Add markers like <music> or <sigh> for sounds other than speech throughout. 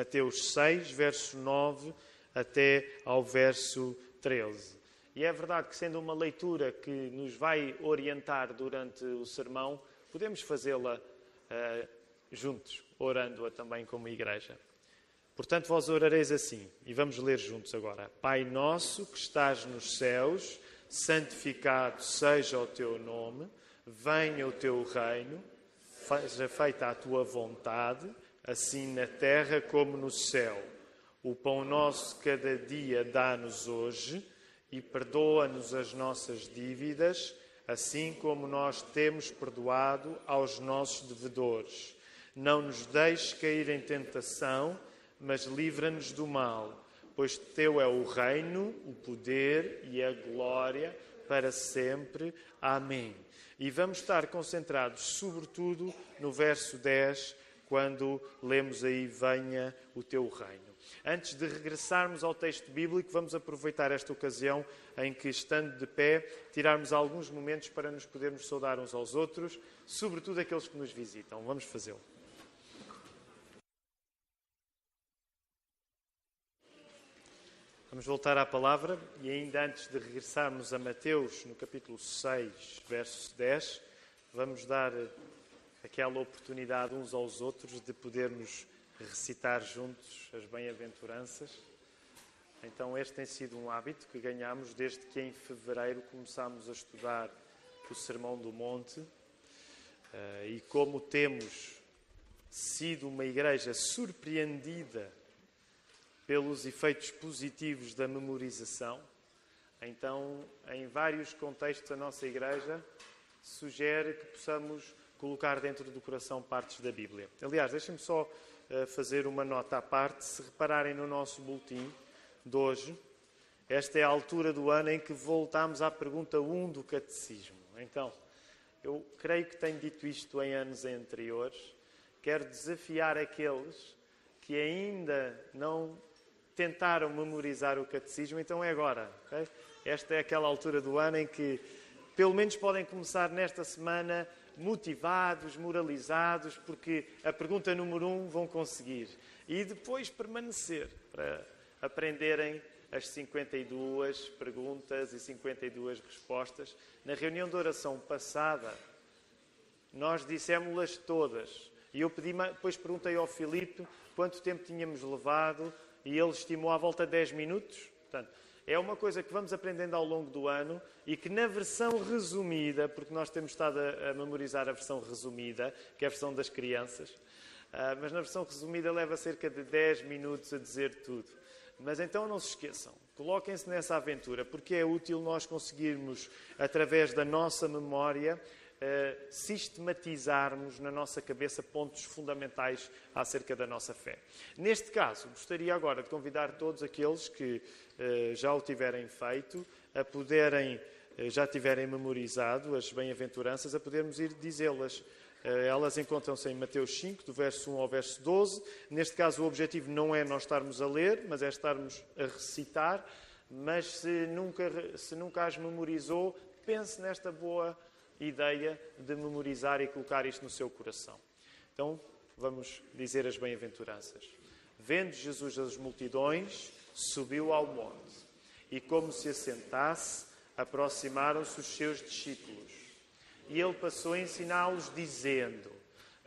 Mateus 6, verso 9 até ao verso 13. E é verdade que, sendo uma leitura que nos vai orientar durante o sermão, podemos fazê-la uh, juntos, orando-a também como igreja. Portanto, vós orareis assim, e vamos ler juntos agora. Pai nosso que estás nos céus, santificado seja o teu nome, venha o teu reino, seja feita a tua vontade, assim na terra como no céu. O pão nosso cada dia dá-nos hoje e perdoa-nos as nossas dívidas, assim como nós temos perdoado aos nossos devedores. Não nos deixes cair em tentação, mas livra-nos do mal, pois teu é o reino, o poder e a glória para sempre. Amém. E vamos estar concentrados, sobretudo, no verso 10, quando lemos aí: Venha o teu reino. Antes de regressarmos ao texto bíblico, vamos aproveitar esta ocasião em que, estando de pé, tirarmos alguns momentos para nos podermos saudar uns aos outros, sobretudo aqueles que nos visitam. Vamos fazê-lo. Vamos voltar à palavra e, ainda antes de regressarmos a Mateus, no capítulo 6, verso 10, vamos dar aquela oportunidade uns aos outros de podermos recitar juntos as bem-aventuranças. Então, este tem sido um hábito que ganhamos desde que em fevereiro começámos a estudar o Sermão do Monte. Eh, e como temos sido uma igreja surpreendida pelos efeitos positivos da memorização, então, em vários contextos, a nossa igreja sugere que possamos colocar dentro do coração partes da Bíblia. Aliás, deixem-me só fazer uma nota à parte. Se repararem no nosso boletim de hoje, esta é a altura do ano em que voltamos à pergunta 1 do Catecismo. Então, eu creio que tenho dito isto em anos anteriores. Quero desafiar aqueles que ainda não tentaram memorizar o Catecismo, então é agora. Okay? Esta é aquela altura do ano em que, pelo menos, podem começar nesta semana motivados, moralizados, porque a pergunta número um vão conseguir. E depois permanecer para aprenderem as 52 perguntas e 52 respostas. Na reunião de oração passada, nós dissemos-las todas. E eu pedi, depois perguntei ao Filipe quanto tempo tínhamos levado e ele estimou à volta de 10 minutos. Portanto, é uma coisa que vamos aprendendo ao longo do ano e que na versão resumida, porque nós temos estado a, a memorizar a versão resumida, que é a versão das crianças, uh, mas na versão resumida leva cerca de 10 minutos a dizer tudo. Mas então não se esqueçam, coloquem-se nessa aventura, porque é útil nós conseguirmos, através da nossa memória, sistematizarmos na nossa cabeça pontos fundamentais acerca da nossa fé. Neste caso, gostaria agora de convidar todos aqueles que uh, já o tiverem feito a poderem, uh, já tiverem memorizado as bem-aventuranças, a podermos ir dizê-las. Elas encontram-se em Mateus 5, do verso 1 ao verso 12. Neste caso, o objetivo não é nós estarmos a ler, mas é estarmos a recitar. Mas se nunca, se nunca as memorizou, pense nesta boa ideia de memorizar e colocar isto no seu coração. Então, vamos dizer as bem-aventuranças. Vendo Jesus as multidões, subiu ao monte e, como se assentasse, aproximaram-se os seus discípulos. E ele passou a ensiná-los, dizendo: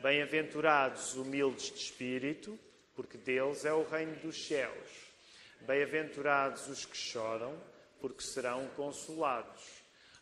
Bem-aventurados humildes de espírito, porque deles é o reino dos céus. Bem-aventurados os que choram, porque serão consolados.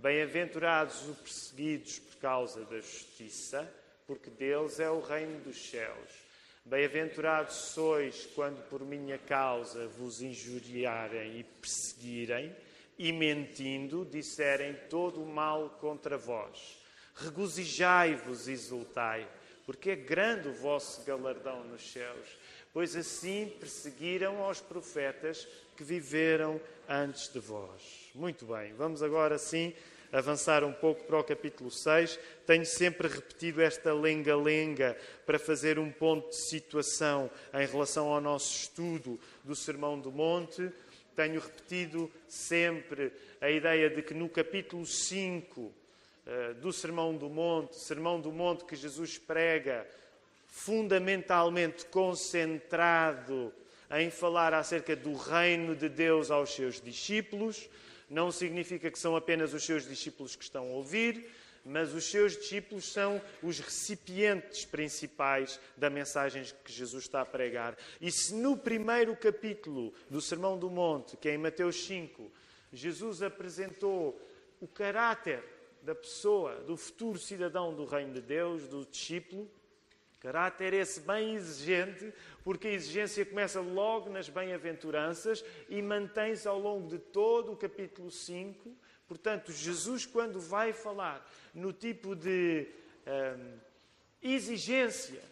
Bem-aventurados os perseguidos por causa da justiça, porque deles é o reino dos céus. Bem-aventurados sois quando por minha causa vos injuriarem e perseguirem, e mentindo disserem todo o mal contra vós. Regozijai-vos e exultai, porque é grande o vosso galardão nos céus pois assim perseguiram aos profetas que viveram antes de vós. Muito bem, vamos agora sim avançar um pouco para o capítulo 6. Tenho sempre repetido esta lenga-lenga para fazer um ponto de situação em relação ao nosso estudo do Sermão do Monte. Tenho repetido sempre a ideia de que no capítulo 5 eh, do Sermão do Monte, Sermão do Monte que Jesus prega, fundamentalmente concentrado em falar acerca do reino de Deus aos seus discípulos. Não significa que são apenas os seus discípulos que estão a ouvir, mas os seus discípulos são os recipientes principais da mensagem que Jesus está a pregar. E se no primeiro capítulo do Sermão do Monte, que é em Mateus 5, Jesus apresentou o caráter da pessoa, do futuro cidadão do reino de Deus, do discípulo, Caráter esse bem exigente, porque a exigência começa logo nas bem-aventuranças e mantém-se ao longo de todo o capítulo 5. Portanto, Jesus, quando vai falar no tipo de hum, exigência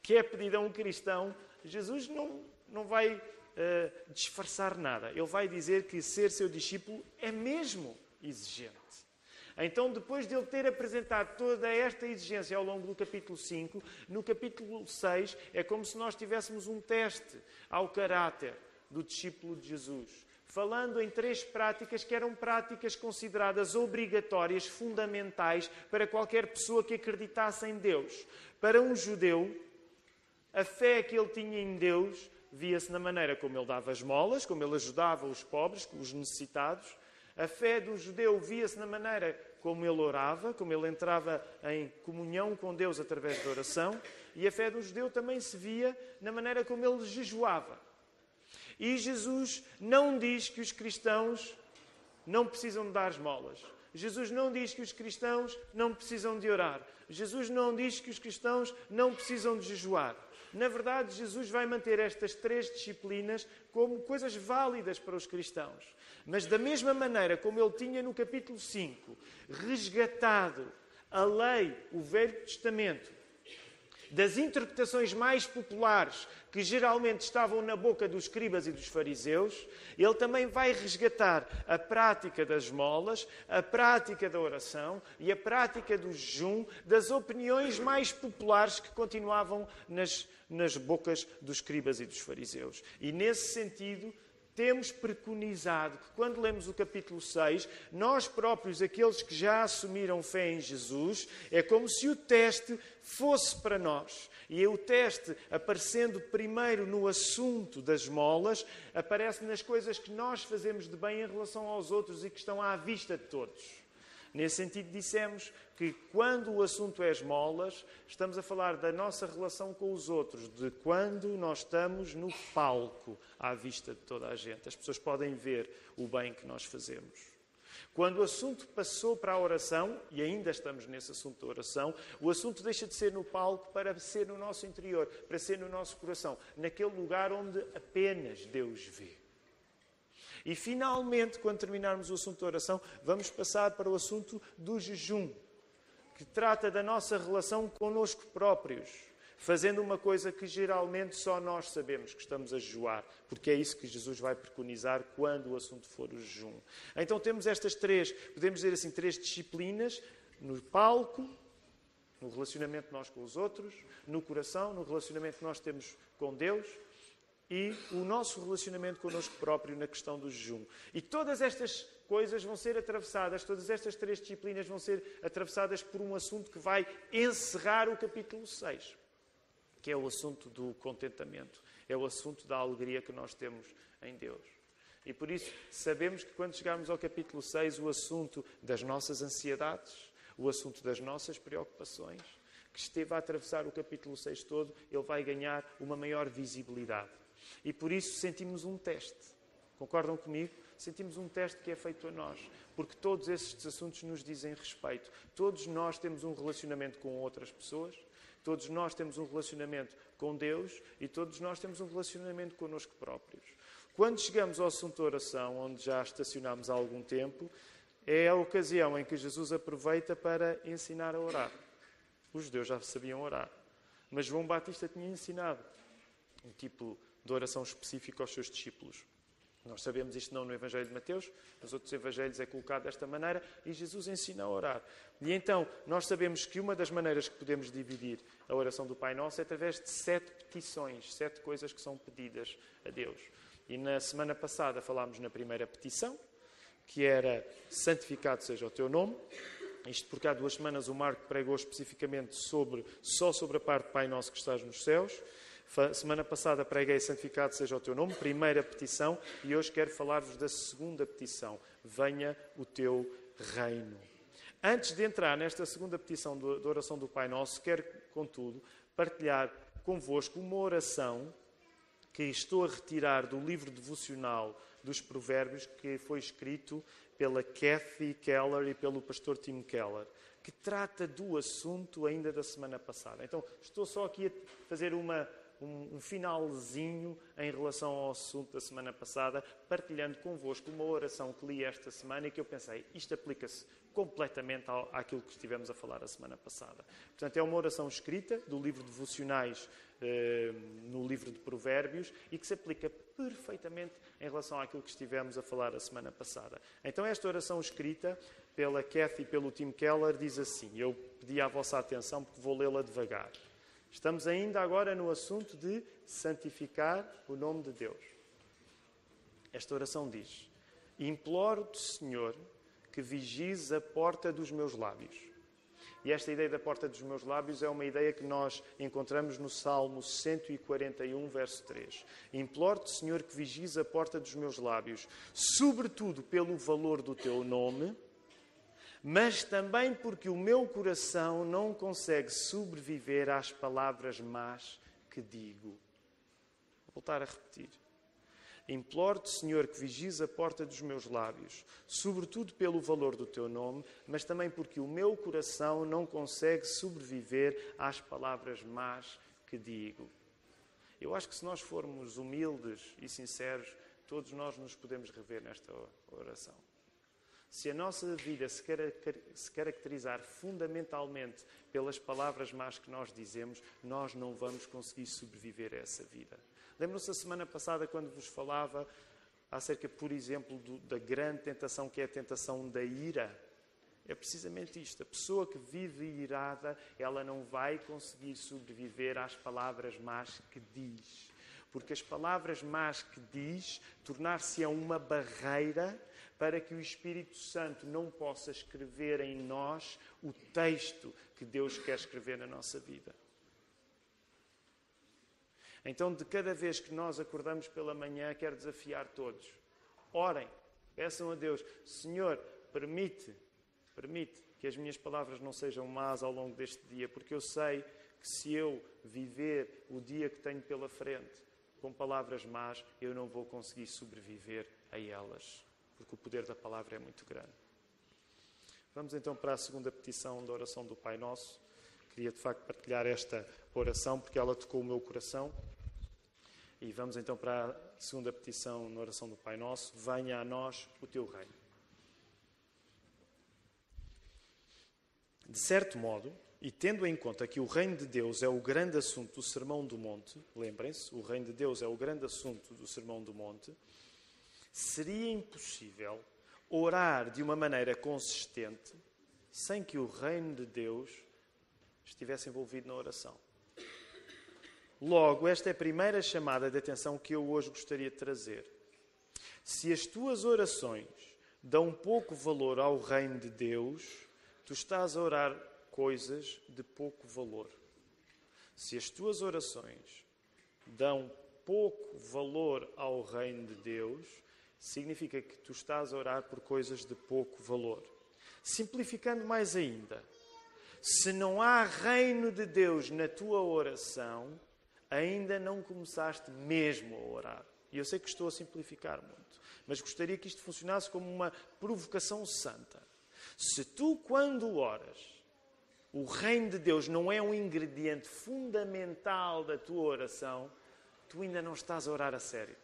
que é pedida a um cristão, Jesus não, não vai uh, disfarçar nada. Ele vai dizer que ser seu discípulo é mesmo exigente. Então, depois de ele ter apresentado toda esta exigência ao longo do capítulo 5, no capítulo 6 é como se nós tivéssemos um teste ao caráter do discípulo de Jesus, falando em três práticas que eram práticas consideradas obrigatórias, fundamentais para qualquer pessoa que acreditasse em Deus. Para um judeu, a fé que ele tinha em Deus via-se na maneira como ele dava esmolas, como ele ajudava os pobres, os necessitados. A fé do judeu via-se na maneira como ele orava, como ele entrava em comunhão com Deus através da oração, e a fé do judeu também se via na maneira como ele jejuava. E Jesus não diz que os cristãos não precisam de dar esmolas. Jesus não diz que os cristãos não precisam de orar. Jesus não diz que os cristãos não precisam de jejuar. Na verdade, Jesus vai manter estas três disciplinas como coisas válidas para os cristãos. Mas, da mesma maneira como ele tinha no capítulo 5 resgatado a lei, o Velho Testamento, das interpretações mais populares que geralmente estavam na boca dos escribas e dos fariseus, ele também vai resgatar a prática das molas, a prática da oração e a prática do jejum das opiniões mais populares que continuavam nas, nas bocas dos escribas e dos fariseus. E nesse sentido, temos preconizado que quando lemos o capítulo 6, nós próprios, aqueles que já assumiram fé em Jesus, é como se o teste fosse para nós. E o teste, aparecendo primeiro no assunto das molas, aparece nas coisas que nós fazemos de bem em relação aos outros e que estão à vista de todos. Nesse sentido, dissemos que quando o assunto é esmolas, estamos a falar da nossa relação com os outros, de quando nós estamos no palco, à vista de toda a gente. As pessoas podem ver o bem que nós fazemos. Quando o assunto passou para a oração, e ainda estamos nesse assunto da oração, o assunto deixa de ser no palco para ser no nosso interior, para ser no nosso coração, naquele lugar onde apenas Deus vê. E finalmente, quando terminarmos o assunto da oração, vamos passar para o assunto do jejum, que trata da nossa relação conosco próprios, fazendo uma coisa que geralmente só nós sabemos que estamos a jejuar, porque é isso que Jesus vai preconizar quando o assunto for o jejum. Então temos estas três, podemos dizer assim, três disciplinas no palco, no relacionamento nós com os outros, no coração, no relacionamento que nós temos com Deus e o nosso relacionamento connosco próprio na questão do jejum. E todas estas coisas vão ser atravessadas, todas estas três disciplinas vão ser atravessadas por um assunto que vai encerrar o capítulo 6, que é o assunto do contentamento, é o assunto da alegria que nós temos em Deus. E por isso sabemos que quando chegarmos ao capítulo 6, o assunto das nossas ansiedades, o assunto das nossas preocupações, que esteve a atravessar o capítulo 6 todo, ele vai ganhar uma maior visibilidade. E por isso sentimos um teste. Concordam comigo? Sentimos um teste que é feito a nós, porque todos esses assuntos nos dizem respeito. Todos nós temos um relacionamento com outras pessoas, todos nós temos um relacionamento com Deus e todos nós temos um relacionamento connosco próprios. Quando chegamos ao assunto oração, onde já estacionamos há algum tempo, é a ocasião em que Jesus aproveita para ensinar a orar. Os judeus já sabiam orar, mas João Batista tinha ensinado um tipo de oração específico aos seus discípulos. Nós sabemos isto não no Evangelho de Mateus, nos outros Evangelhos é colocado desta maneira e Jesus ensina a orar. E então, nós sabemos que uma das maneiras que podemos dividir a oração do Pai Nosso é através de sete petições, sete coisas que são pedidas a Deus. E na semana passada falámos na primeira petição, que era santificado seja o teu nome. Isto porque há duas semanas o Marco pregou especificamente sobre, só sobre a parte Pai Nosso que estás nos céus. Semana passada preguei santificado seja o teu nome, primeira petição, e hoje quero falar-vos da segunda petição: venha o teu reino. Antes de entrar nesta segunda petição da oração do Pai Nosso, quero, contudo, partilhar convosco uma oração que estou a retirar do livro devocional dos Provérbios que foi escrito pela Kathy Keller e pelo pastor Tim Keller, que trata do assunto ainda da semana passada. Então, estou só aqui a fazer uma um, um, finalzinho em relação ao assunto da semana passada, partilhando convosco uma oração que li esta semana e que eu pensei, isto aplica-se completamente ao, àquilo que estivemos a falar a semana passada. Portanto, é uma oração escrita do livro de devocionais eh, no livro de Provérbios e que se aplica perfeitamente em relação àquilo que estivemos a falar a semana passada. Então, esta oração escrita pela Kathy e pelo Tim Keller diz assim: Eu pedi a vossa atenção porque vou lê-la devagar. Estamos ainda agora no assunto de santificar o nome de Deus. Esta oração diz: Imploro-te, Senhor, que vigies a porta dos meus lábios. E esta ideia da porta dos meus lábios é uma ideia que nós encontramos no Salmo 141, verso 3. Imploro-te, Senhor, que vigies a porta dos meus lábios, sobretudo pelo valor do teu nome mas também porque o meu coração não consegue sobreviver às palavras más que digo. Vou voltar a repetir. Imploro-te, Senhor, que vigies a porta dos meus lábios, sobretudo pelo valor do teu nome, mas também porque o meu coração não consegue sobreviver às palavras más que digo. Eu acho que se nós formos humildes e sinceros, todos nós nos podemos rever nesta oração. Se a nossa vida se caracterizar fundamentalmente pelas palavras más que nós dizemos, nós não vamos conseguir sobreviver a essa vida. Lembram-se a semana passada quando vos falava acerca, por exemplo, do, da grande tentação que é a tentação da ira? É precisamente isto. A pessoa que vive irada, ela não vai conseguir sobreviver às palavras más que diz. Porque as palavras más que diz tornar-se-ão uma barreira para que o Espírito Santo não possa escrever em nós o texto que Deus quer escrever na nossa vida. Então, de cada vez que nós acordamos pela manhã, quero desafiar todos. Orem, peçam a Deus, Senhor, permite, permite que as minhas palavras não sejam más ao longo deste dia, porque eu sei que se eu viver o dia que tenho pela frente com palavras más, eu não vou conseguir sobreviver a elas porque o poder da palavra é muito grande. Vamos então para a segunda petição da oração do Pai Nosso. Queria de facto partilhar esta oração porque ela tocou o meu coração. E vamos então para a segunda petição na oração do Pai Nosso: Venha a nós o teu reino. De certo modo, e tendo em conta que o reino de Deus é o grande assunto do Sermão do Monte, lembrem-se, o reino de Deus é o grande assunto do Sermão do Monte, seria impossível orar de uma maneira consistente sem que o reino de Deus estivesse envolvido na oração. Logo, esta é a primeira chamada de atenção que eu hoje gostaria de trazer. Se as tuas orações dão pouco valor ao reino de Deus, tu estás a orar coisas de pouco valor. Se as tuas orações dão pouco valor ao reino de Deus, significa que tu estás a orar por coisas de pouco valor. Simplificando mais ainda, se não há reino de Deus na tua oração, ainda não começaste mesmo a orar. E eu sei que estou a simplificar muito, mas gostaria que isto funcionasse como uma provocação santa. Se tu, quando oras, o reino de Deus não é um ingrediente fundamental da tua oração, tu ainda não estás a orar a sério.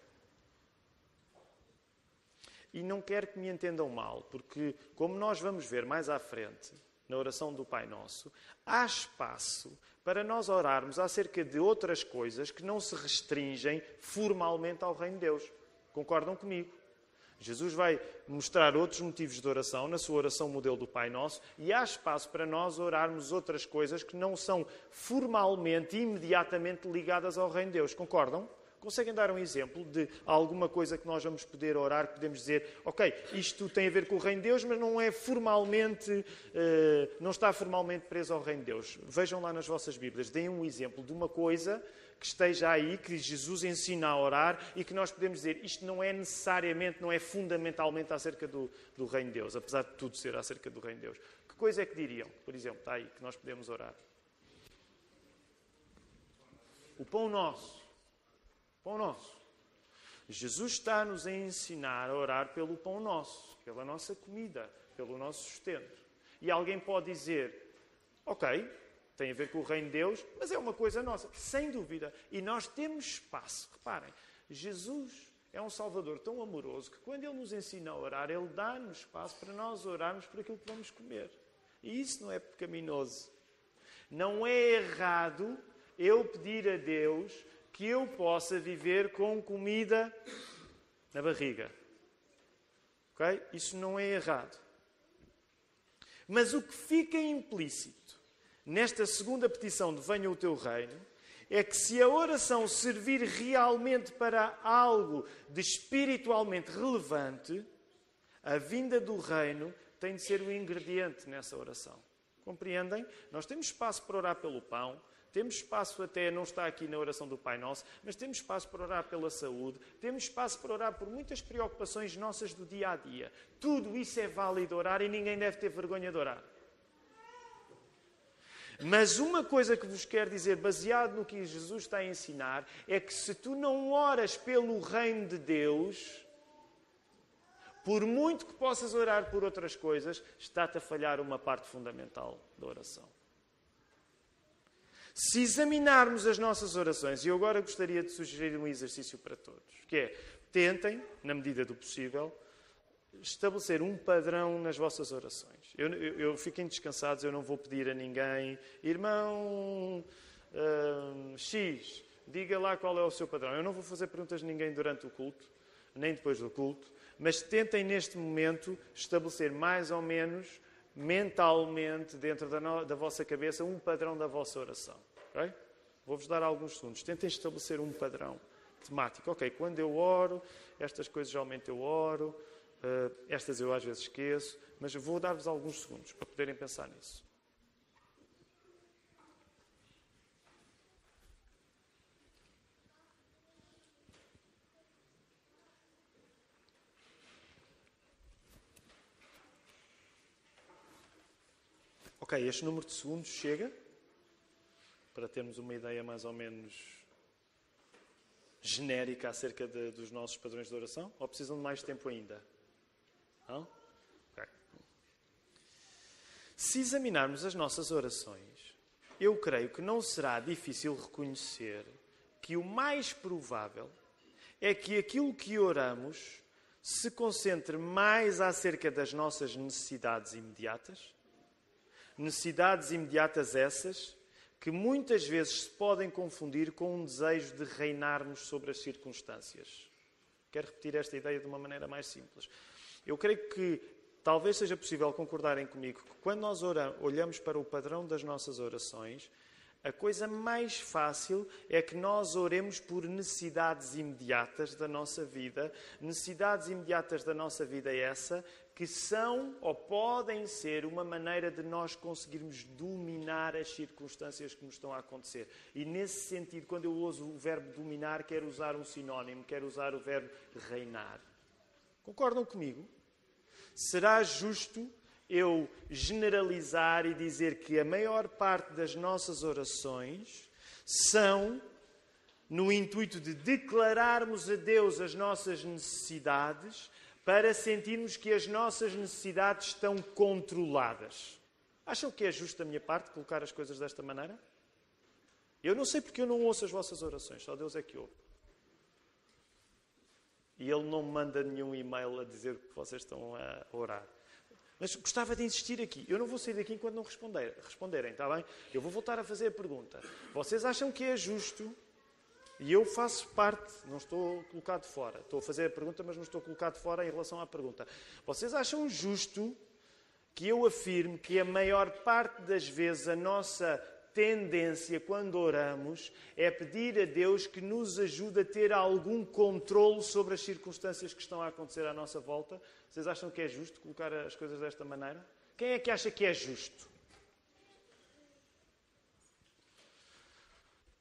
E não quero que me entendam mal, porque, como nós vamos ver mais à frente, na oração do Pai Nosso, há espaço para nós orarmos acerca de outras coisas que não se restringem formalmente ao Reino de Deus. Concordam comigo? Jesus vai mostrar outros motivos de oração na sua oração modelo do Pai Nosso e há espaço para nós orarmos outras coisas que não são formalmente, imediatamente ligadas ao Reino de Deus. Concordam? Conseguem dar um exemplo de alguma coisa que nós vamos poder orar, podemos dizer, ok, isto tem a ver com o Reino de Deus, mas não é formalmente, eh, não está formalmente preso ao Reino de Deus. Vejam lá nas vossas Bíblias, deem um exemplo de uma coisa que esteja aí, que Jesus ensina a orar e que nós podemos dizer, isto não é necessariamente, não é fundamentalmente acerca do, do Reino de Deus, apesar de tudo ser acerca do Reino de Deus. Que coisa é que diriam, por exemplo, está aí, que nós podemos orar? O pão nosso. Pão nosso. Jesus está-nos a ensinar a orar pelo pão nosso, pela nossa comida, pelo nosso sustento. E alguém pode dizer, ok, tem a ver com o reino de Deus, mas é uma coisa nossa, sem dúvida. E nós temos espaço. Reparem, Jesus é um Salvador tão amoroso que quando Ele nos ensina a orar, Ele dá-nos espaço para nós orarmos por aquilo que vamos comer. E isso não é pecaminoso. Não é errado eu pedir a Deus que eu possa viver com comida na barriga. Ok? Isso não é errado. Mas o que fica implícito nesta segunda petição de venha o teu reino é que se a oração servir realmente para algo de espiritualmente relevante, a vinda do reino tem de ser o ingrediente nessa oração. Compreendem? Nós temos espaço para orar pelo pão, temos espaço até, não está aqui na oração do Pai Nosso, mas temos espaço para orar pela saúde, temos espaço para orar por muitas preocupações nossas do dia a dia. Tudo isso é válido orar e ninguém deve ter vergonha de orar. Mas uma coisa que vos quero dizer, baseado no que Jesus está a ensinar, é que se tu não oras pelo reino de Deus, por muito que possas orar por outras coisas, está-te a falhar uma parte fundamental da oração. Se examinarmos as nossas orações, e eu agora gostaria de sugerir um exercício para todos, que é tentem, na medida do possível, estabelecer um padrão nas vossas orações. Eu, eu, eu fiquem descansados, eu não vou pedir a ninguém, irmão uh, X, diga lá qual é o seu padrão. Eu não vou fazer perguntas a ninguém durante o culto, nem depois do culto, mas tentem neste momento estabelecer mais ou menos mentalmente, dentro da, no, da vossa cabeça, um padrão da vossa oração. Okay? Vou-vos dar alguns segundos. Tentem estabelecer um padrão temático. Ok, quando eu oro, estas coisas geralmente eu oro, uh, estas eu às vezes esqueço, mas vou dar-vos alguns segundos para poderem pensar nisso. Ok, este número de segundos chega para termos uma ideia mais ou menos genérica acerca de, dos nossos padrões de oração? Ou precisam de mais tempo ainda? Não? Okay. Se examinarmos as nossas orações, eu creio que não será difícil reconhecer que o mais provável é que aquilo que oramos se concentre mais acerca das nossas necessidades imediatas Necessidades imediatas essas que muitas vezes se podem confundir com um desejo de reinarmos sobre as circunstâncias. Quero repetir esta ideia de uma maneira mais simples. Eu creio que talvez seja possível concordarem comigo que quando nós olhamos para o padrão das nossas orações, a coisa mais fácil é que nós oremos por necessidades imediatas da nossa vida, necessidades imediatas da nossa vida é essa que são ou podem ser uma maneira de nós conseguirmos dominar as circunstâncias que nos estão a acontecer. E nesse sentido, quando eu uso o verbo dominar, quero usar um sinónimo, quero usar o verbo reinar. Concordam comigo? Será justo eu generalizar e dizer que a maior parte das nossas orações são no intuito de declararmos a Deus as nossas necessidades para sentirmos que as nossas necessidades estão controladas. Acham que é justo da minha parte colocar as coisas desta maneira? Eu não sei porque eu não ouço as vossas orações, só Deus é que ouve. E Ele não manda nenhum e-mail a dizer que vocês estão a orar. Mas gostava de insistir aqui. Eu não vou sair daqui enquanto não responder, responderem, está bem? Eu vou voltar a fazer a pergunta. Vocês acham que é justo? E eu faço parte, não estou colocado fora. Estou a fazer a pergunta, mas não estou colocado fora em relação à pergunta. Vocês acham justo que eu afirme que a maior parte das vezes a nossa tendência quando oramos é pedir a Deus que nos ajude a ter algum controle sobre as circunstâncias que estão a acontecer à nossa volta? Vocês acham que é justo colocar as coisas desta maneira? Quem é que acha que é justo?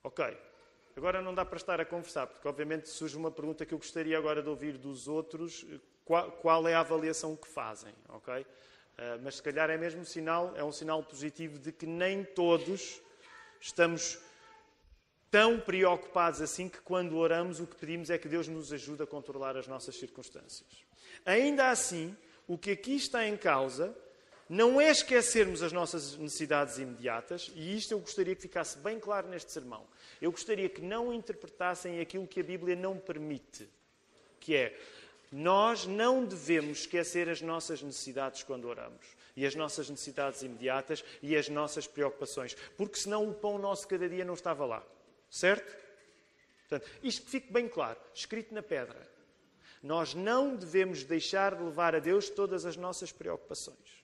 Ok. Agora não dá para estar a conversar, porque obviamente surge uma pergunta que eu gostaria agora de ouvir dos outros. Qual, qual é a avaliação que fazem? Ok? Uh, mas se calhar é mesmo sinal, é um sinal positivo de que nem todos estamos tão preocupados assim que quando oramos o que pedimos é que Deus nos ajude a controlar as nossas circunstâncias. Ainda assim, o que aqui está em causa não é esquecermos as nossas necessidades imediatas, e isto eu gostaria que ficasse bem claro neste sermão. Eu gostaria que não interpretassem aquilo que a Bíblia não permite, que é nós não devemos esquecer as nossas necessidades quando oramos, e as nossas necessidades imediatas e as nossas preocupações, porque senão o pão nosso cada dia não estava lá. Certo? Portanto, isto que fique bem claro, escrito na pedra. Nós não devemos deixar de levar a Deus todas as nossas preocupações.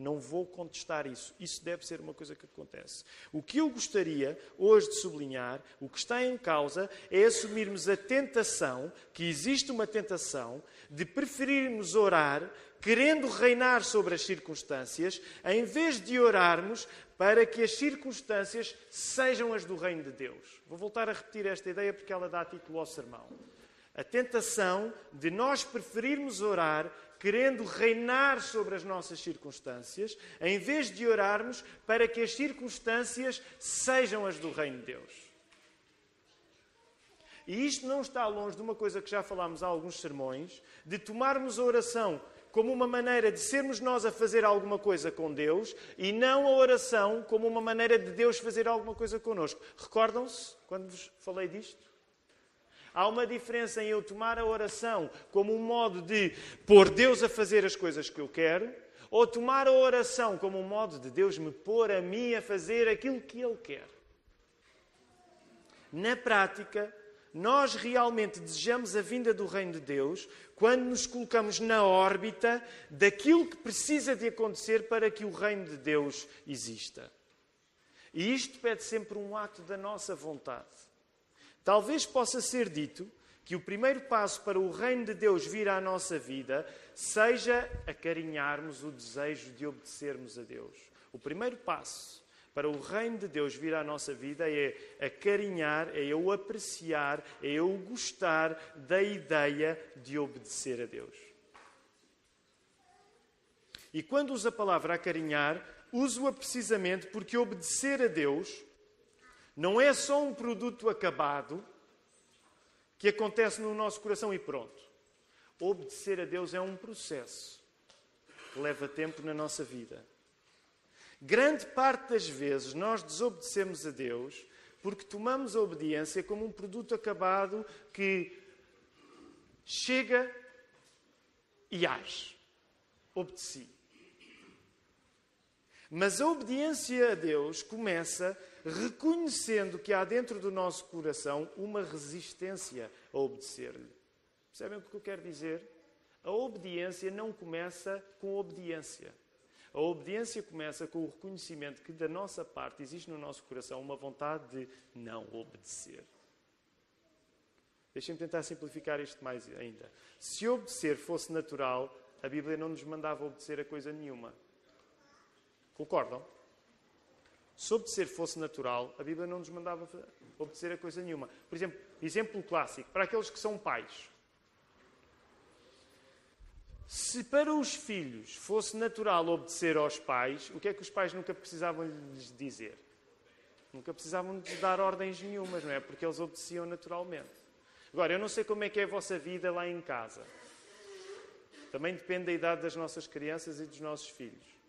Não vou contestar isso. Isso deve ser uma coisa que acontece. O que eu gostaria hoje de sublinhar, o que está em causa, é assumirmos a tentação, que existe uma tentação, de preferirmos orar querendo reinar sobre as circunstâncias, em vez de orarmos para que as circunstâncias sejam as do reino de Deus. Vou voltar a repetir esta ideia porque ela dá título ao sermão. A tentação de nós preferirmos orar querendo reinar sobre as nossas circunstâncias, em vez de orarmos para que as circunstâncias sejam as do reino de Deus. E isto não está longe de uma coisa que já falámos há alguns sermões, de tomarmos a oração como uma maneira de sermos nós a fazer alguma coisa com Deus e não a oração como uma maneira de Deus fazer alguma coisa connosco. Recordam-se quando vos falei disto? Há uma diferença em eu tomar a oração como um modo de pôr Deus a fazer as coisas que eu quero, ou tomar a oração como um modo de Deus me pôr a mim a fazer aquilo que Ele quer. Na prática, nós realmente desejamos a vinda do Reino de Deus quando nos colocamos na órbita daquilo que precisa de acontecer para que o Reino de Deus exista. E isto pede sempre um ato da nossa vontade. Talvez possa ser dito que o primeiro passo para o Reino de Deus vir à nossa vida seja acarinharmos o desejo de obedecermos a Deus. O primeiro passo para o reino de Deus vir à nossa vida é acarinhar, é eu apreciar, é eu gostar da ideia de obedecer a Deus. E quando uso a palavra acarinhar, uso-a precisamente porque obedecer a Deus não é só um produto acabado que acontece no nosso coração e pronto. Obedecer a Deus é um processo que leva tempo na nossa vida. Grande parte das vezes nós desobedecemos a Deus porque tomamos a obediência como um produto acabado que chega e age. Obedeci. Mas a obediência a Deus começa reconhecendo que há dentro do nosso coração uma resistência a obedecer-lhe. Percebem o que eu quero dizer? A obediência não começa com obediência. A obediência começa com o reconhecimento que da nossa parte existe no nosso coração uma vontade de não obedecer. Deixem-me tentar simplificar isto mais ainda. Se obedecer fosse natural, a Bíblia não nos mandava obedecer a coisa nenhuma. Concordam? Se obedecer fosse natural, a Bíblia não nos mandava obedecer a coisa nenhuma. Por exemplo, exemplo clássico, para aqueles que são pais. Se para os filhos fosse natural obedecer aos pais, o que é que os pais nunca precisavam lhes dizer? Nunca precisavam lhes dar ordens nenhumas, não é? Porque eles obedeciam naturalmente. Agora, eu não sei como é que é a vossa vida lá em casa. Também depende da idade das nossas crianças e dos nossos filhos.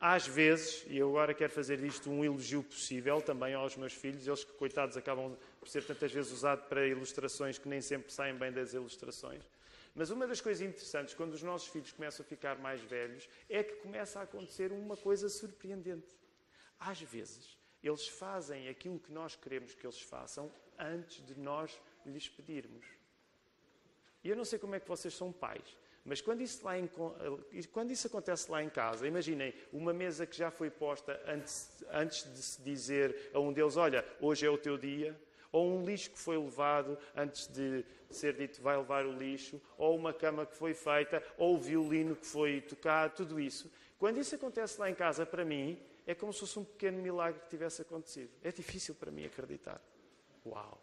Às vezes, e eu agora quero fazer disto um elogio possível também aos meus filhos, eles que, coitados, acabam por ser tantas vezes usado para ilustrações que nem sempre saem bem das ilustrações. Mas uma das coisas interessantes, quando os nossos filhos começam a ficar mais velhos, é que começa a acontecer uma coisa surpreendente. Às vezes, eles fazem aquilo que nós queremos que eles façam antes de nós lhes pedirmos. E eu não sei como é que vocês são pais, mas quando isso, lá em, quando isso acontece lá em casa, imaginem uma mesa que já foi posta antes, antes de se dizer a um deles: Olha, hoje é o teu dia. Ou um lixo que foi levado antes de ser dito vai levar o lixo, ou uma cama que foi feita, ou o violino que foi tocado, tudo isso. Quando isso acontece lá em casa, para mim, é como se fosse um pequeno milagre que tivesse acontecido. É difícil para mim acreditar. Uau!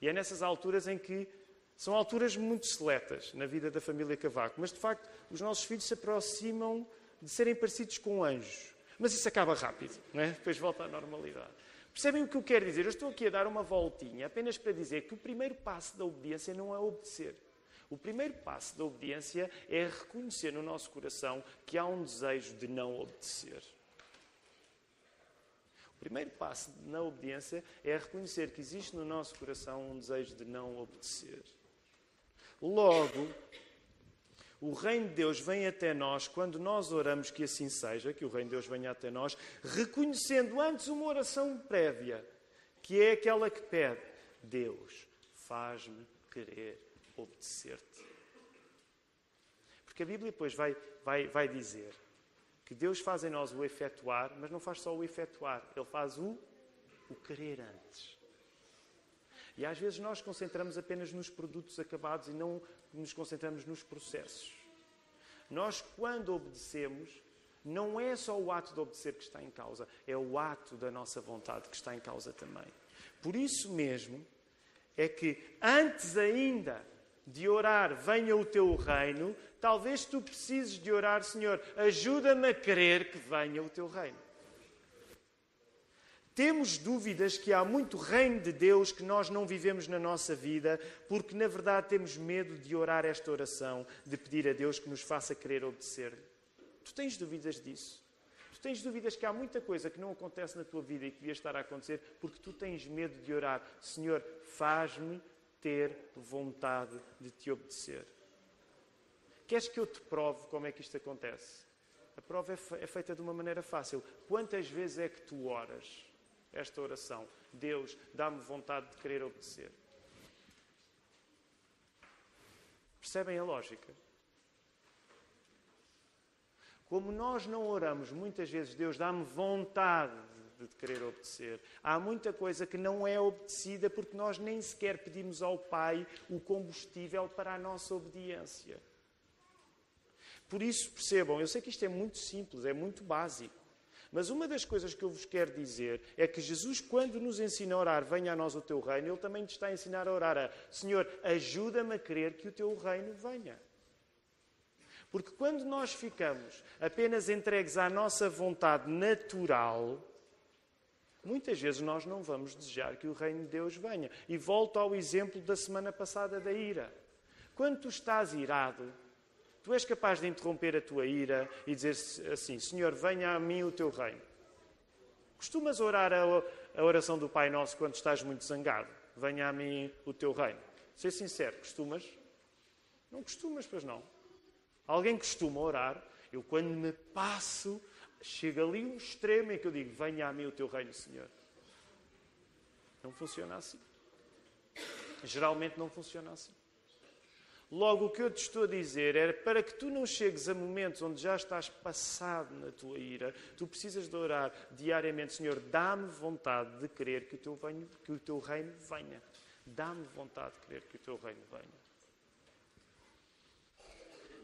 E é nessas alturas em que são alturas muito seletas na vida da família Cavaco, mas de facto os nossos filhos se aproximam de serem parecidos com anjos. Mas isso acaba rápido, não é? depois volta à normalidade. Percebem o que eu quero dizer? Eu estou aqui a dar uma voltinha apenas para dizer que o primeiro passo da obediência não é obedecer. O primeiro passo da obediência é reconhecer no nosso coração que há um desejo de não obedecer. O primeiro passo na obediência é reconhecer que existe no nosso coração um desejo de não obedecer. Logo, o reino de Deus vem até nós quando nós oramos que assim seja, que o reino de Deus venha até nós, reconhecendo antes uma oração prévia, que é aquela que pede: Deus, faz-me querer obedecer-te. Porque a Bíblia depois vai, vai, vai dizer que Deus faz em nós o efetuar, mas não faz só o efetuar, Ele faz o, o querer antes. E às vezes nós concentramos apenas nos produtos acabados e não nos concentramos nos processos. Nós, quando obedecemos, não é só o ato de obedecer que está em causa, é o ato da nossa vontade que está em causa também. Por isso mesmo é que antes ainda de orar, venha o teu reino, talvez tu precises de orar, Senhor, ajuda-me a crer que venha o teu reino. Temos dúvidas que há muito reino de Deus que nós não vivemos na nossa vida, porque na verdade temos medo de orar esta oração, de pedir a Deus que nos faça querer obedecer. Tu tens dúvidas disso? Tu tens dúvidas que há muita coisa que não acontece na tua vida e que devia estar a acontecer porque tu tens medo de orar. Senhor, faz-me ter vontade de te obedecer. Queres que eu te prove como é que isto acontece? A prova é, é feita de uma maneira fácil. Quantas vezes é que tu oras? Esta oração. Deus, dá-me vontade de querer obedecer. Percebem a lógica? Como nós não oramos muitas vezes, Deus dá-me vontade de querer obedecer. Há muita coisa que não é obedecida porque nós nem sequer pedimos ao Pai o combustível para a nossa obediência. Por isso, percebam, eu sei que isto é muito simples, é muito básico. Mas uma das coisas que eu vos quero dizer é que Jesus, quando nos ensina a orar, venha a nós o teu reino, ele também te está a ensinar a orar a Senhor, ajuda-me a crer que o teu reino venha. Porque quando nós ficamos apenas entregues à nossa vontade natural, muitas vezes nós não vamos desejar que o reino de Deus venha. E volto ao exemplo da semana passada da ira. Quando tu estás irado, Tu és capaz de interromper a tua ira e dizer assim: Senhor, venha a mim o teu reino. Costumas orar a oração do Pai Nosso quando estás muito zangado? Venha a mim o teu reino. Ser sincero, costumas? Não costumas, pois não. Alguém costuma orar. Eu, quando me passo, chega ali um extremo em que eu digo: Venha a mim o teu reino, Senhor. Não funciona assim. Geralmente não funciona assim. Logo, o que eu te estou a dizer é para que tu não chegues a momentos onde já estás passado na tua ira, tu precisas de orar diariamente, Senhor, dá-me vontade de querer que o teu, venho, que o teu reino venha. Dá-me vontade de querer que o teu reino venha.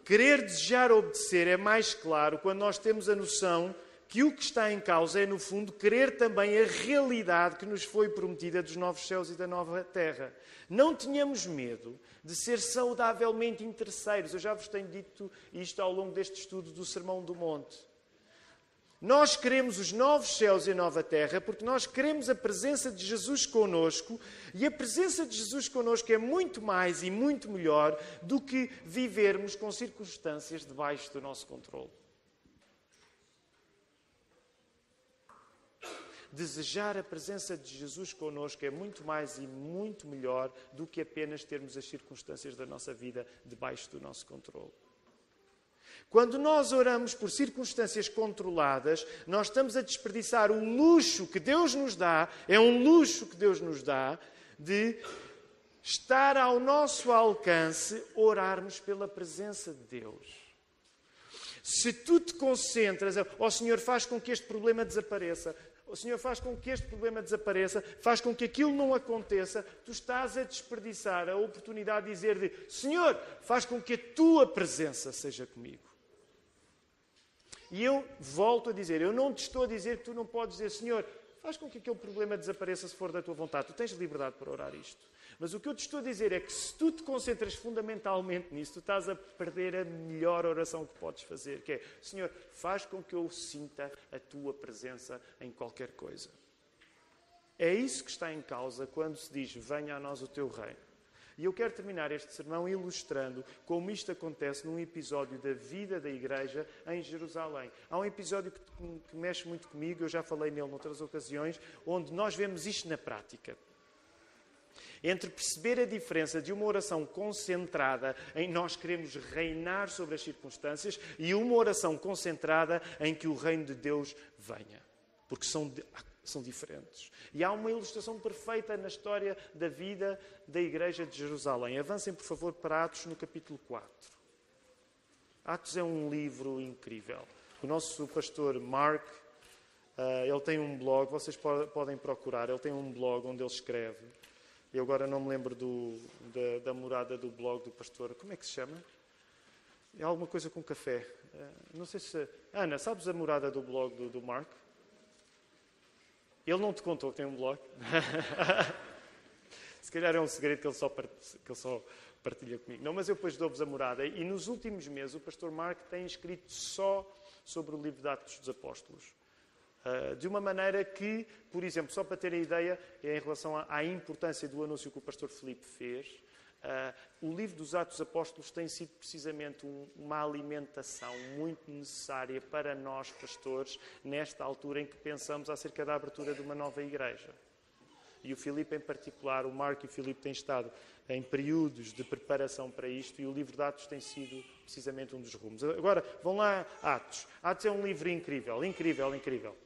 Querer, desejar, obedecer é mais claro quando nós temos a noção que o que está em causa é, no fundo, querer também a realidade que nos foi prometida dos novos céus e da nova terra. Não tenhamos medo de ser saudavelmente interesseiros. Eu já vos tenho dito isto ao longo deste estudo do Sermão do Monte. Nós queremos os novos céus e a nova terra porque nós queremos a presença de Jesus conosco e a presença de Jesus conosco é muito mais e muito melhor do que vivermos com circunstâncias debaixo do nosso controle. Desejar a presença de Jesus connosco é muito mais e muito melhor do que apenas termos as circunstâncias da nossa vida debaixo do nosso controle. Quando nós oramos por circunstâncias controladas, nós estamos a desperdiçar o luxo que Deus nos dá, é um luxo que Deus nos dá, de estar ao nosso alcance orarmos pela presença de Deus. Se tu te concentras, ó oh, Senhor, faz com que este problema desapareça, o Senhor faz com que este problema desapareça, faz com que aquilo não aconteça, tu estás a desperdiçar a oportunidade de dizer-lhe: Senhor, faz com que a tua presença seja comigo. E eu volto a dizer: eu não te estou a dizer que tu não podes dizer, Senhor, faz com que aquele problema desapareça se for da tua vontade. Tu tens liberdade para orar isto. Mas o que eu te estou a dizer é que se tu te concentras fundamentalmente nisso, tu estás a perder a melhor oração que podes fazer, que é, Senhor, faz com que eu sinta a tua presença em qualquer coisa. É isso que está em causa quando se diz, venha a nós o teu reino. E eu quero terminar este sermão ilustrando como isto acontece num episódio da vida da igreja em Jerusalém. Há um episódio que, mexe muito comigo, eu já falei nele noutras ocasiões, onde nós vemos isto na prática entre perceber a diferença de uma oração concentrada em nós queremos reinar sobre as circunstâncias e uma oração concentrada em que o reino de Deus venha. Porque são, são diferentes. E há uma ilustração perfeita na história da vida da Igreja de Jerusalém. Avancem, por favor, para Atos no capítulo 4. Atos é um livro incrível. O nosso pastor Mark, uh, ele tem um blog, vocês podem procurar, ele tem um blog onde ele escreve. Eu agora não me lembro do, da, da, morada do blog do pastor. Como é que se chama? É alguma coisa com café. Uh, não sei se. Ana, sabes a morada do blog do, do Mark? Ele não te contou que tem um blog? <laughs> se calhar é um segredo que ele só, que ele só partilha comigo. Não, mas eu depois dou-vos a morada. E nos últimos meses o pastor Mark tem escrito só sobre o livro de Atos dos Apóstolos. Ah, de uma maneira que, por exemplo, só para ter a ideia, é em relação à importância do anúncio que o pastor Felipe fez, Uh, o livro dos Atos Apóstolos tem sido precisamente um, uma alimentação muito necessária para nós, pastores, nesta altura em que pensamos acerca da abertura de uma nova igreja. E o Filipe, em particular, o Marco e o Filipe têm estado em períodos de preparação para isto e o livro de Atos tem sido precisamente um dos rumos. Agora, vão lá, Atos. Atos é um livro incrível, incrível, incrível.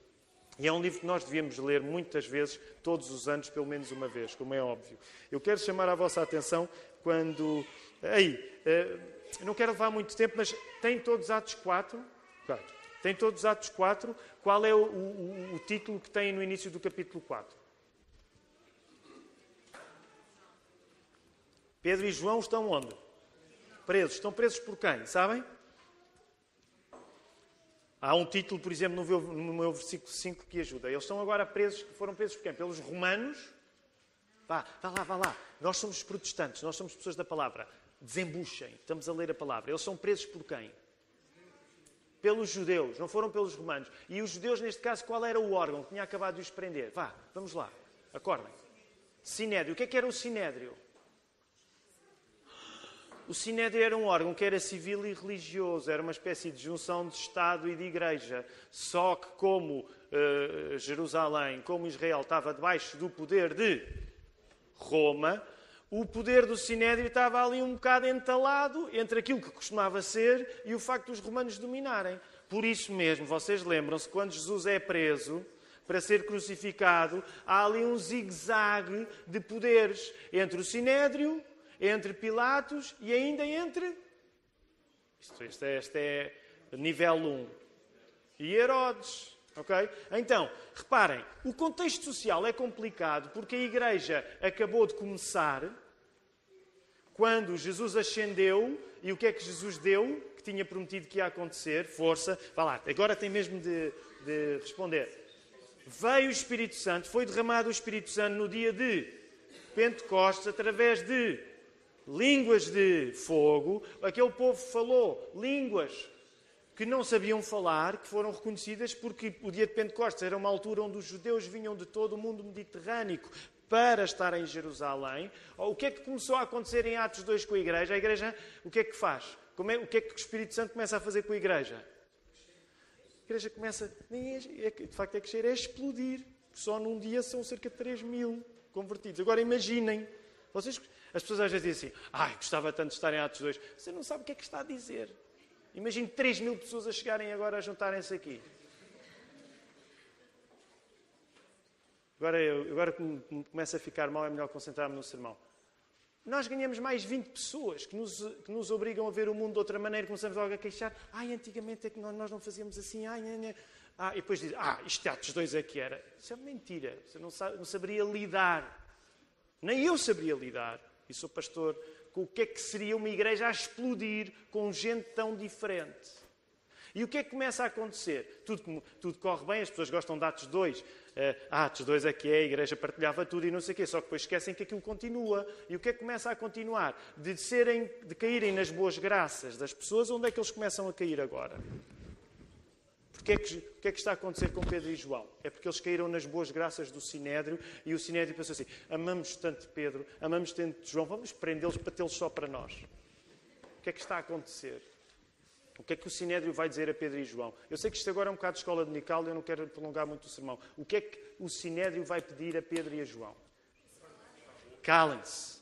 E é um livro que nós devíamos ler muitas vezes, todos os anos, pelo menos uma vez, como é óbvio. Eu quero chamar a vossa atenção quando. Aí, eh, não quero levar muito tempo, mas tem todos Atos 4? Claro. Tem todos Atos 4. Qual é o, o, o título que tem no início do capítulo 4? Pedro e João estão onde? Presos. Estão presos por quem? Sabem? Há um título, por exemplo, no meu, no meu versículo 5 que ajuda. Eles estão agora presos, foram presos por quem? Pelos romanos. Vá, vá lá, vá lá. Nós somos protestantes, nós somos pessoas da palavra. Desembuchem, estamos a ler a palavra. Eles são presos por quem? Pelos judeus, não foram pelos romanos. E os judeus, neste caso, qual era o órgão que tinha acabado de os prender? Vá, vamos lá, acordem. Sinédrio. O que é que era o sinédrio? O Sinédrio era um órgão que era civil e religioso, era uma espécie de junção de Estado e de Igreja. Só que, como uh, Jerusalém, como Israel estava debaixo do poder de Roma, o poder do Sinédrio estava ali um bocado entalado entre aquilo que costumava ser e o facto dos romanos dominarem. Por isso mesmo, vocês lembram-se, quando Jesus é preso para ser crucificado, há ali um zigue-zague de poderes entre o Sinédrio entre Pilatos e ainda entre. Isto, isto, é, isto é nível 1. E Herodes. Ok? Então, reparem, o contexto social é complicado porque a igreja acabou de começar quando Jesus ascendeu e o que é que Jesus deu, que tinha prometido que ia acontecer? Força. Vá lá, agora tem mesmo de, de responder. Veio o Espírito Santo, foi derramado o Espírito Santo no dia de Pentecostes através de línguas de fogo, aquele povo falou línguas que não sabiam falar, que foram reconhecidas porque o dia de Pentecostes era uma altura onde os judeus vinham de todo o mundo mediterrâneo para estar em Jerusalém. O que é que começou a acontecer em Atos 2 com a igreja? A igreja, o que é que faz? É, o que é que o Espírito Santo começa a fazer com a igreja? A igreja começa, é de facto é cheira, é explodir. Só num dia são cerca de 3 mil convertidos. Agora imaginem, vocês, as pessoas às vezes dizem assim, ai, gostava tanto de estar em Atos 2. Você não sabe o que é que está a dizer. Imagine 3 mil pessoas a chegarem agora a juntarem-se aqui. Agora, eu, agora que me começa a ficar mal, é melhor concentrar-me no sermão. Nós ganhamos mais 20 pessoas que nos, que nos obrigam a ver o mundo de outra maneira. Começamos logo a queixar. Ai, antigamente é que nós, nós não fazíamos assim. Ai. Ah, e depois diz, ah, isto Atos 2 é que era. Isso é mentira. Você não, sabe, não saberia lidar. Nem eu saberia lidar. E sou pastor com o que é que seria uma igreja a explodir com gente tão diferente. E o que é que começa a acontecer? Tudo, tudo corre bem, as pessoas gostam de Atos 2. Uh, Atos 2 é que é, a igreja partilhava tudo e não sei o quê, só que depois esquecem que aquilo continua. E o que é que começa a continuar? De, serem, de caírem nas boas graças das pessoas, onde é que eles começam a cair agora? É o que é que está a acontecer com Pedro e João? É porque eles caíram nas boas graças do Sinédrio e o Sinédrio pensou assim: amamos tanto Pedro, amamos tanto João, vamos prendê-los para tê-los só para nós. O que é que está a acontecer? O que é que o Sinédrio vai dizer a Pedro e João? Eu sei que isto agora é um bocado de escola de Nical, eu não quero prolongar muito o sermão. O que é que o Sinédrio vai pedir a Pedro e a João? Calem-se.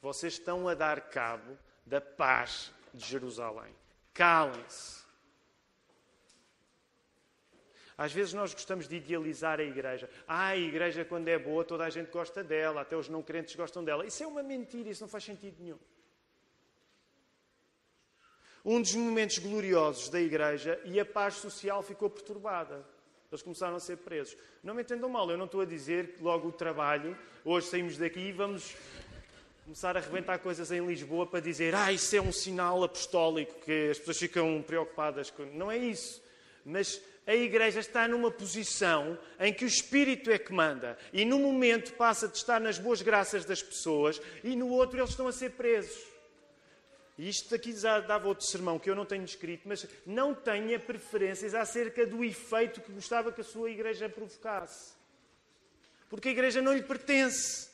Vocês estão a dar cabo da paz de Jerusalém. Calem-se. Às vezes nós gostamos de idealizar a igreja. Ah, a igreja, quando é boa, toda a gente gosta dela, até os não crentes gostam dela. Isso é uma mentira, isso não faz sentido nenhum um dos momentos gloriosos da Igreja e a paz social ficou perturbada. Eles começaram a ser presos. Não me entendam mal, eu não estou a dizer que logo o trabalho, hoje saímos daqui e vamos começar a arrebentar coisas em Lisboa para dizer ah, isso é um sinal apostólico, que as pessoas ficam preocupadas com. Não é isso. Mas a Igreja está numa posição em que o Espírito é que manda. E no momento passa de estar nas boas graças das pessoas e no outro eles estão a ser presos. E isto aqui já dava outro sermão que eu não tenho escrito, mas não tenha preferências acerca do efeito que gostava que a sua igreja provocasse. Porque a igreja não lhe pertence.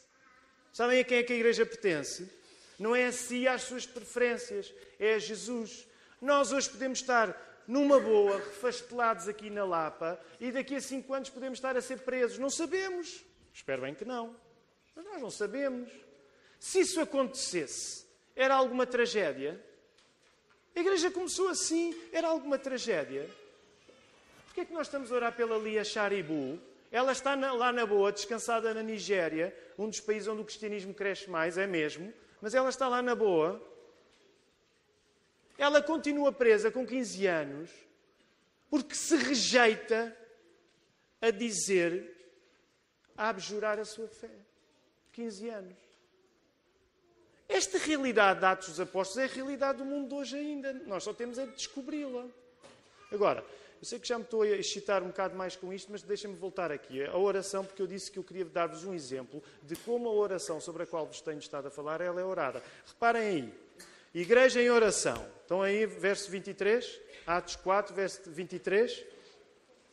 Sabem a quem é que a igreja pertence? Não é a si, às suas preferências, é a Jesus. Nós hoje podemos estar numa boa, refastelados aqui na Lapa, e daqui a cinco anos podemos estar a ser presos. Não sabemos. Espero bem que não. Mas nós não sabemos. Se isso acontecesse, era alguma tragédia? A igreja começou assim, era alguma tragédia? Porquê é que nós estamos a orar pela Lia Sharibu? Ela está na, lá na boa, descansada na Nigéria, um dos países onde o cristianismo cresce mais, é mesmo, mas ela está lá na boa. Ela continua presa com 15 anos, porque se rejeita a dizer, a abjurar a sua fé. 15 anos. Esta realidade de Atos dos Apóstolos é a realidade do mundo de hoje ainda. Nós só temos é de descobri-la. Agora, eu sei que já me estou a excitar um bocado mais com isto, mas deixem-me voltar aqui. A oração, porque eu disse que eu queria dar-vos um exemplo de como a oração sobre a qual vos tenho estado a falar, ela é orada. Reparem aí. Igreja em oração. Estão aí, verso 23, Atos 4, verso 23.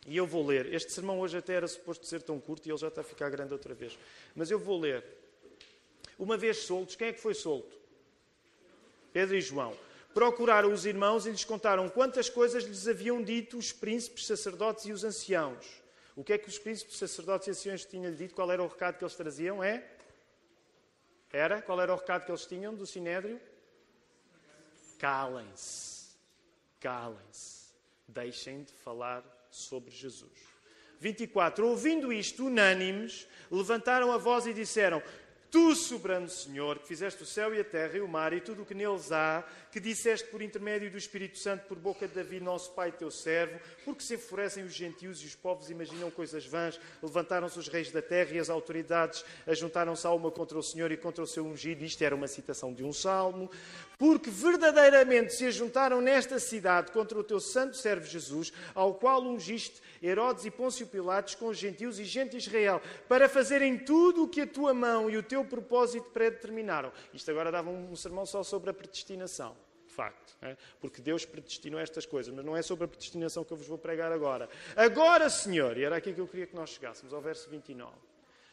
E eu vou ler. Este sermão hoje até era suposto ser tão curto e ele já está a ficar grande outra vez. Mas eu vou ler uma vez soltos, quem é que foi solto? Pedro e João. Procuraram os irmãos e lhes contaram quantas coisas lhes haviam dito os príncipes, sacerdotes e os anciãos. O que é que os príncipes, sacerdotes e anciãos tinham dito? Qual era o recado que eles traziam? É? Era? Qual era o recado que eles tinham do Sinédrio? Calem-se. Calem-se. Deixem de falar sobre Jesus. 24. Ouvindo isto, unânimes, levantaram a voz e disseram: Tu, soberano Senhor, que fizeste o céu e a terra e o mar e tudo o que neles há, que disseste por intermédio do Espírito Santo, por boca de Davi, nosso pai, teu servo, porque se enfurecem os gentios e os povos imaginam coisas vãs, levantaram-se os reis da terra e as autoridades ajuntaram-se a uma contra o Senhor e contra o seu ungido. Isto era uma citação de um salmo. Porque verdadeiramente se ajuntaram nesta cidade contra o teu santo servo Jesus, ao qual ungiste Herodes e Pôncio Pilatos com os gentios e gente de Israel, para fazerem tudo o que a tua mão e o teu propósito predeterminaram. Isto agora dava um sermão só sobre a predestinação de facto, é? porque Deus predestinou estas coisas, mas não é sobre a predestinação que eu vos vou pregar agora. Agora, Senhor, e era aqui que eu queria que nós chegássemos, ao verso 29.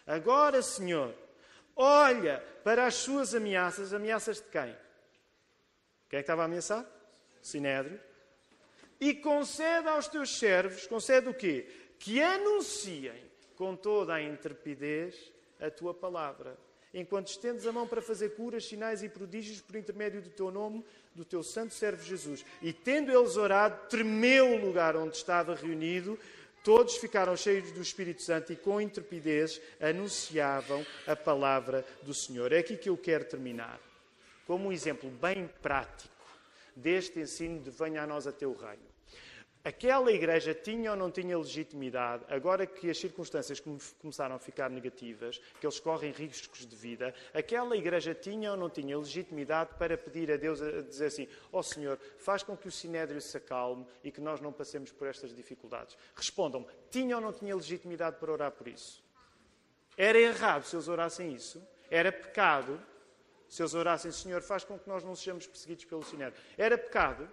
Agora, Senhor, olha para as suas ameaças, ameaças de quem? Quem é que estava a ameaçar? Sinédrio. E concede aos teus servos, concede o quê? Que anunciem com toda a intrepidez a tua palavra. Enquanto estendes a mão para fazer curas, sinais e prodígios por intermédio do teu nome, do teu santo servo Jesus. E tendo eles orado, tremeu o lugar onde estava reunido, todos ficaram cheios do Espírito Santo e com intrepidez anunciavam a palavra do Senhor. É aqui que eu quero terminar, como um exemplo bem prático deste ensino de venha a nós a teu reino. Aquela igreja tinha ou não tinha legitimidade, agora que as circunstâncias começaram a ficar negativas, que eles correm riscos de vida, aquela igreja tinha ou não tinha legitimidade para pedir a Deus a dizer assim: Ó oh Senhor, faz com que o sinédrio se acalme e que nós não passemos por estas dificuldades. Respondam-me: tinha ou não tinha legitimidade para orar por isso? Era errado se eles orassem isso? Era pecado se eles orassem: Senhor, faz com que nós não sejamos perseguidos pelo sinédrio? Era pecado?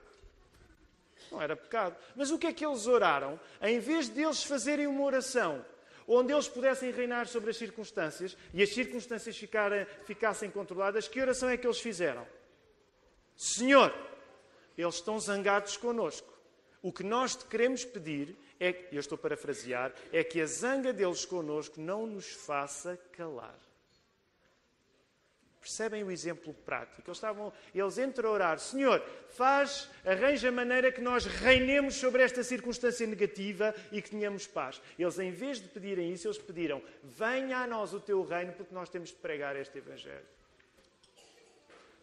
Não era pecado. Mas o que é que eles oraram? Em vez de eles fazerem uma oração onde eles pudessem reinar sobre as circunstâncias e as circunstâncias ficarem, ficassem controladas, que oração é que eles fizeram? Senhor, eles estão zangados connosco. O que nós te queremos pedir é, eu estou parafrasear, é que a zanga deles connosco não nos faça calar. Percebem o exemplo prático? Eles, estavam, eles a orar, Senhor, faz, arranja maneira que nós reinemos sobre esta circunstância negativa e que tenhamos paz. Eles, em vez de pedirem isso, eles pediram, venha a nós o teu reino, porque nós temos de pregar este Evangelho.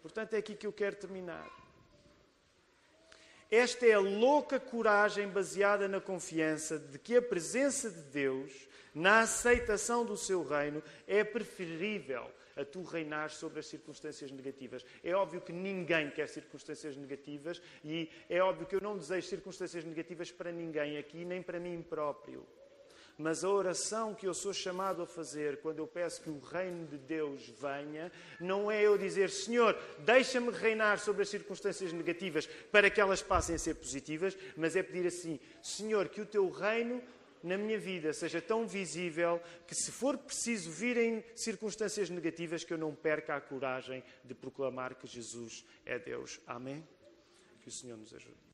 Portanto, é aqui que eu quero terminar. Esta é a louca coragem baseada na confiança de que a presença de Deus, na aceitação do seu reino, é preferível a tu reinar sobre as circunstâncias negativas. É óbvio que ninguém quer circunstâncias negativas e é óbvio que eu não desejo circunstâncias negativas para ninguém aqui, nem para mim próprio. Mas a oração que eu sou chamado a fazer quando eu peço que o reino de Deus venha, não é eu dizer, Senhor, deixa-me reinar sobre as circunstâncias negativas para que elas passem a ser positivas, mas é pedir assim, Senhor, que o teu reino na minha vida seja tão visível que, se for preciso virem circunstâncias negativas, que eu não perca a coragem de proclamar que Jesus é Deus. Amém? Que o Senhor nos ajude.